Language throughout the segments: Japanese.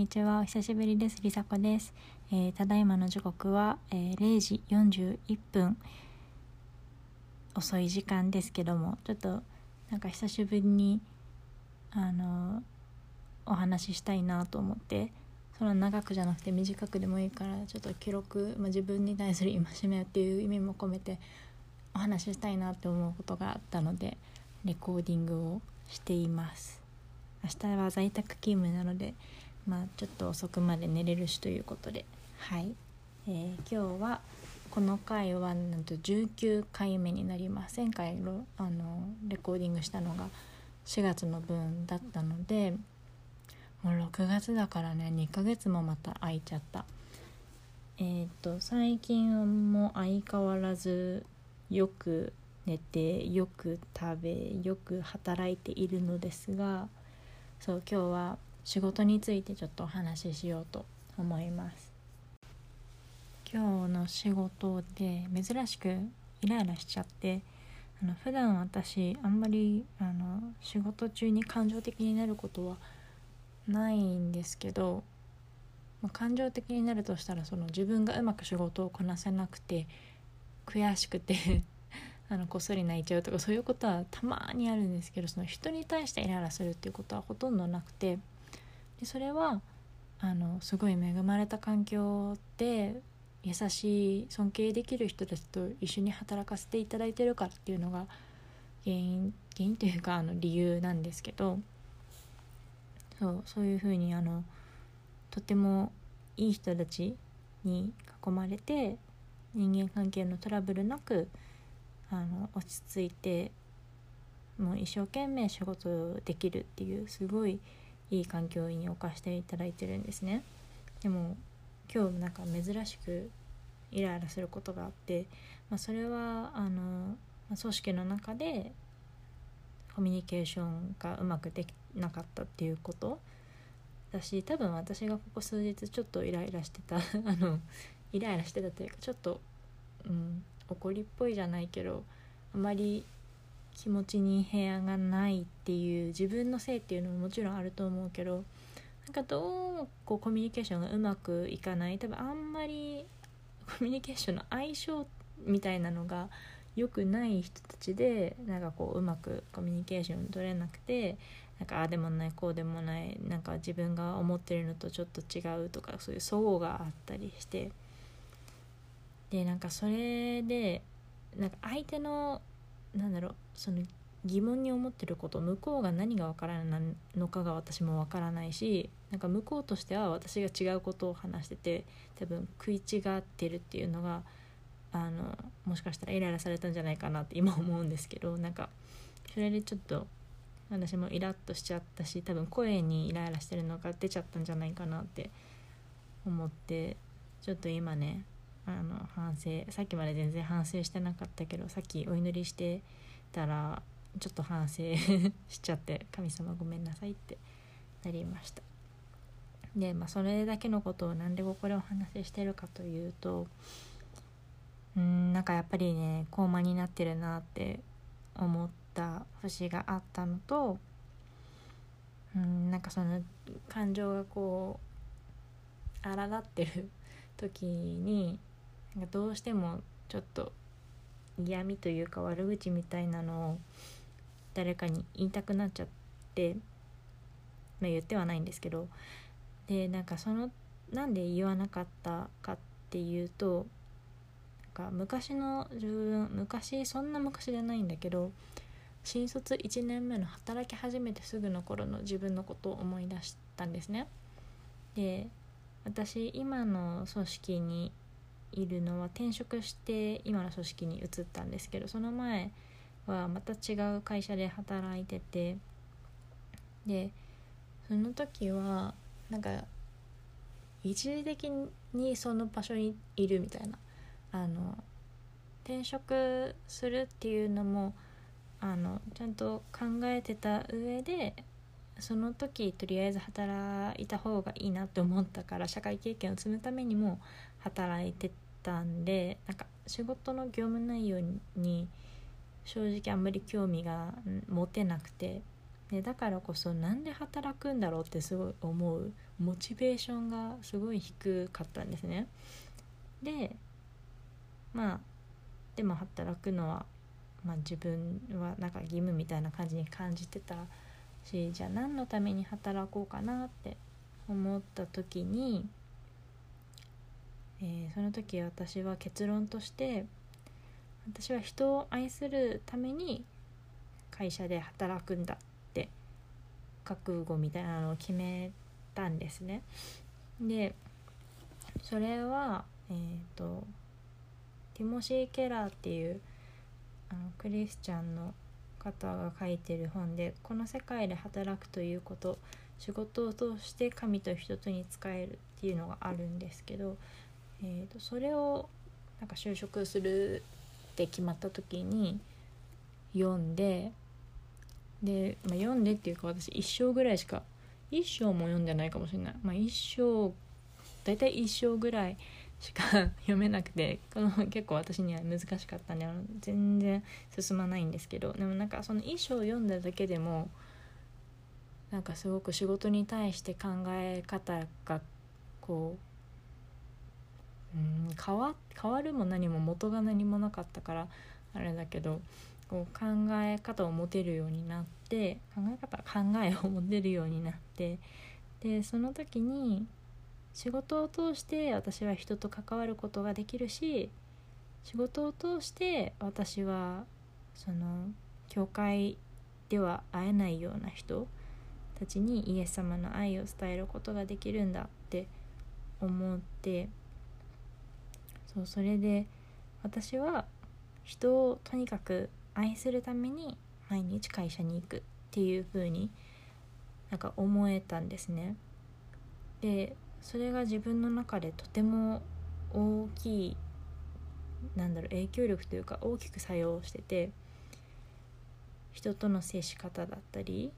にちは。お久しぶりです。りさこです、えー、ただいまの時刻は、えー、0時41分遅い時間ですけども。ちょっとなんか久しぶりにあのお話ししたいなと思って。その長くじゃなくて短くでもいいからちょっと記録、まあ、自分に対する戒めっていう意味も込めてお話ししたいなって思うことがあったのでレコーディングをしています。明日は在宅勤務なのでまあちょっと遅くまで寝れるしということで。はい、えー、今日はこの回はなんと19回目になります前回のあのレコーディングしたのが4月の分だったのでもう6月だからね2ヶ月もまた空いちゃった。えっ、と最近も相変わらずよく寝てよく食べよく働いているのですがそう今日は仕事についてちょっとお話ししようと思います。今日の仕事で珍しくイライラしちゃってあの普段私あんまりあの仕事中に感情的になることはないんですけど、まあ、感情的になるとしたらその自分がうまく仕事をこなせなくて悔しくて あのこっそり泣いちゃうとかそういうことはたまにあるんですけどその人に対してイライラするっていうことはほとんどなくてでそれはあのすごい恵まれた環境で優しい尊敬できる人たちと一緒に働かせていただいてるからっていうのが原因原因というかあの理由なんですけどそうそういうふうにあのとてもいい人たちに囲まれて人間関係のトラブルなくあの落ち着いてもう一生懸命仕事できるっていうすごいいい環境に置かせていただいてるんですね。でも今日なんか珍しくイライラすることがあって、まあ、それはあの組織の中でコミュニケーションがうまくできなかったっていうことだし多分私がここ数日ちょっとイライラしてた あのイライラしてたというかちょっと、うん、怒りっぽいじゃないけどあまり気持ちに部屋がないっていう自分のせいっていうのももちろんあると思うけどなんかどうもこうコミュニケーションがうまくいかない？多分あんまりコミュニケーションの相性みたいなのが良くない人たちでなんかこううまくコミュニケーション取れなくてなんかああでもないこうでもないなんか自分が思ってるのとちょっと違うとかそういう齟齬があったりして。でなんかそれでなんか相手のなんだろうその疑問に思ってること向こうが何がわからないのかが私もわからないしなんか向こうとしては私が違うことを話してて多分食い違ってるっていうのがあのもしかしたらイライラされたんじゃないかなって 今思うんですけどなんかそれでちょっと私もイラッとしちゃったし多分声にイライラしてるのが出ちゃったんじゃないかなって思ってちょっと今ねあの反省さっきまで全然反省してなかったけどさっきお祈りしてたらちょっと反省しちゃって神様ごめんなさいってなりました。でまあそれだけのことをなんでここでお話ししてるかというとうんなんかやっぱりね高慢になってるなって思った節があったのとうんなんかその感情がこう荒立ってる時にどうしてもちょっと嫌味というか悪口みたいなのを誰かに言いたくなっちゃって、まあ、言ってはないんですけどでなんかそのなんで言わなかったかっていうとなんか昔の自分昔そんな昔じゃないんだけど新卒1年目の働き始めてすぐの頃の自分のことを思い出したんですね。で私今の組織にいるのは転職して今の組織に移ったんですけどその前はまた違う会社で働いててでその時はなんか一時的にその場所にいるみたいな。あの転職するっていうのもあのちゃんと考えてた上でその時とりあえず働いた方がいいなって思ったから社会経験を積むためにも働いてたんでなんか仕事の業務内容に正直あんまり興味が持てなくて。でだからこそなんで働くんだろうってすごい思うモチベーションがすごい低かったんですね。でまあでも働くのは、まあ、自分はなんか義務みたいな感じに感じてたしじゃあ何のために働こうかなって思った時に、えー、その時私は結論として私は人を愛するために会社で働くんだって覚悟みたいなのを決めたんですね。でそれはえっ、ー、とティモシー・ケラーっていうあのクリスチャンの方が書いてる本で「この世界で働くということ仕事を通して神と人とに仕える」っていうのがあるんですけど、えーと、それをなんか就職するって決まった時に読んでで、まあ、読んでっていうか私一章ぐらいしか一章も読んでないかもしれない、まあ、一章大体一章ぐらいしか 読めなくてこの結構私には難しかったんで全然進まないんですけどでもなんかその衣装を読んだだけでもなんかすごく仕事に対して考え方がこううん変わ変わるも何も元が何もなかったからあれだけどこう考え方を持てるようになって考え方考えを持てるようになってでその時に仕事を通して私は人と関わることができるし仕事を通して私はその教会では会えないような人たちにイエス様の愛を伝えることができるんだって思ってそうそれで私は人をとにかく愛するために毎日会社に行くっていう風になんか思えたんですね。でそれが自分の中でとても大きいなんだろう影響力というか大きく作用してて人との接し方だったり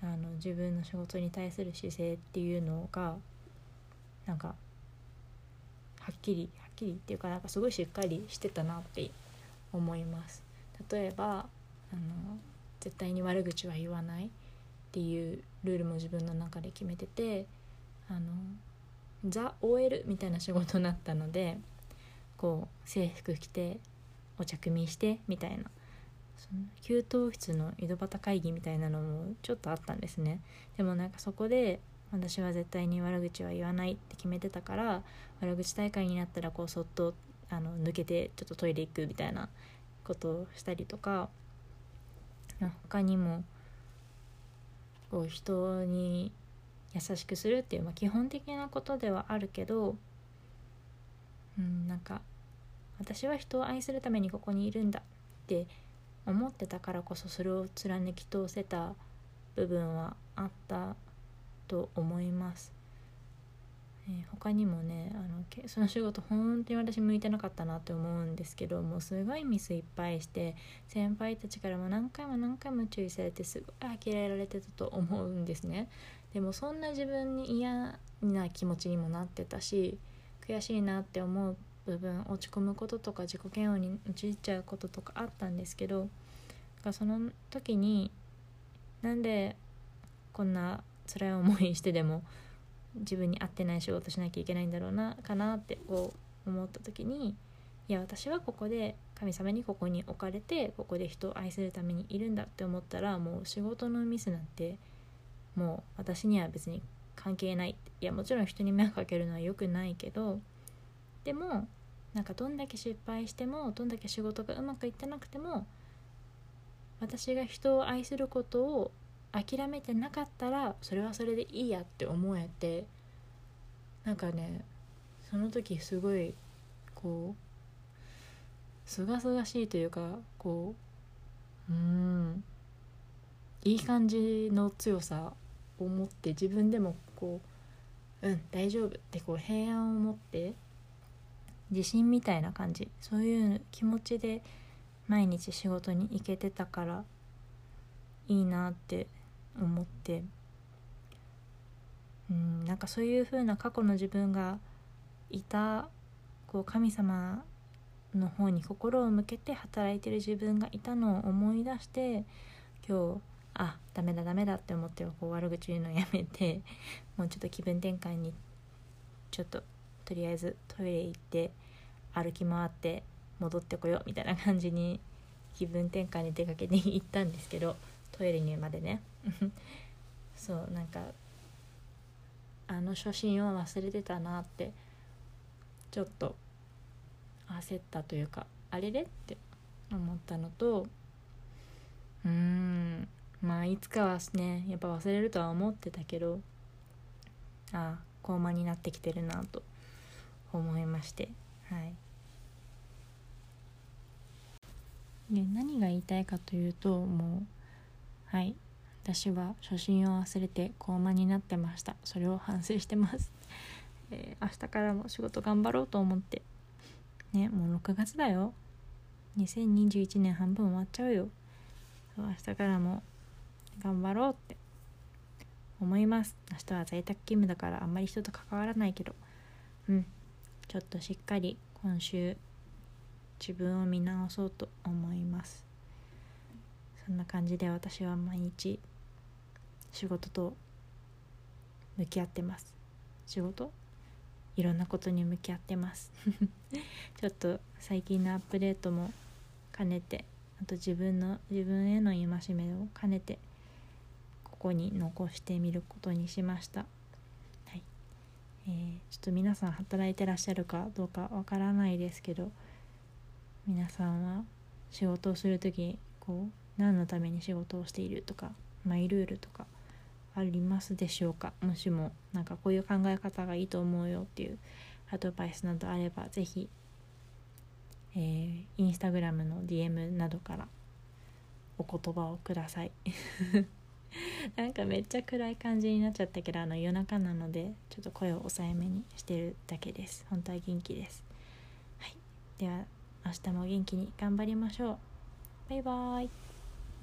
あの自分の仕事に対する姿勢っていうのがなんかはっきりはきりっていうかなんかすごいしっかりしてたなって思います。例えばあの絶対に悪口は言わないっていうルールも自分の中で決めててあのザ・ OL みたいな仕事になったのでこう制服着てお茶組みしてみたいなその給湯室の井戸端会議みたいなのもちょっとあったんですね。でもなんかそこで私は絶対に悪口は言わないって決めてたから悪口大会になったらこうそっとあの抜けてちょっとトイレ行くみたいなことをしたりとか他にもこう人に優しくするっていう、まあ、基本的なことではあるけどうんなんか私は人を愛するためにここにいるんだって思ってたからこそそれを貫き通せた部分はあったと思います。えー、他にもねあのその仕事本当に私向いてなかったなって思うんですけどもうすごいミスいっぱいして先輩たちからも何回も何回も注意されてすごい呆れられてたと思うんですねでもそんな自分に嫌な気持ちにもなってたし悔しいなって思う部分落ち込むこととか自己嫌悪に陥っちゃうこととかあったんですけどその時になんでこんな辛い思いしてでも自分に合ってない仕事しなきゃいけないんだろうなかなってこう思った時にいや私はここで神様にここに置かれてここで人を愛するためにいるんだって思ったらもう仕事のミスなんてもう私には別に関係ない。いやもちろん人に迷惑かけるのは良くないけどでもなんかどんだけ失敗してもどんだけ仕事がうまくいってなくても私が人を愛することを諦めてなかったらそれはそれでいいやって思えてなんかねその時すごいこうすがすがしいというかこううんいい感じの強さ思って自分でもこううん大丈夫ってこう平安を持って自信みたいな感じそういう気持ちで毎日仕事に行けてたからいいなって思って。うんなんかそういう風な過去の自分がいたこう神様の方に心を向けて働いてる自分がいたのを思い出して今日あダメだダメだって思ってこう悪口言うのやめて もうちょっと気分転換にちょっととりあえずトイレ行って歩き回って戻ってこようみたいな感じに気分転換に出かけに行ったんですけどトイレにまでね。そうなんかあの初心を忘れてたなってちょっと焦ったというかあれれって思ったのとうーんまあいつかはねやっぱ忘れるとは思ってたけどああ高慢になってきてるなと思いまして。はい。で何が言いたいかというともうはい。私は初心を忘れて高慢になってました。それを反省してます。えー、明日からも仕事頑張ろうと思って。ねもう6月だよ。2021年半分終わっちゃうよ。明日からも頑張ろうって。思います。明日は在宅勤務だからあんまり人と関わらないけど。うん。ちょっとしっかり今週自分を見直そうと思います。そんな感じで私は毎日仕事と向き合ってます。仕事？いろんなことに向き合ってます。ちょっと最近のアップデートも兼ねてあと自分の自分への戒めを兼ねてここに残してみることにしました、はい。えー、ちょっと皆さん働いてらっしゃるかどうかわからないですけど皆さんは仕事をする時こう何のために仕事をしているとかマイルールとかありますでしょうか？もしもなんかこういう考え方がいいと思うよっていうアドバイスなどあれば是非えー、インスタグラムの DM などからお言葉をください。なんかめっちゃ暗い感じになっちゃったけどあの夜中なのでちょっと声を抑えめにしてるだけです。本当は元気です。はい。では明日も元気に頑張りましょう。バイバーイ。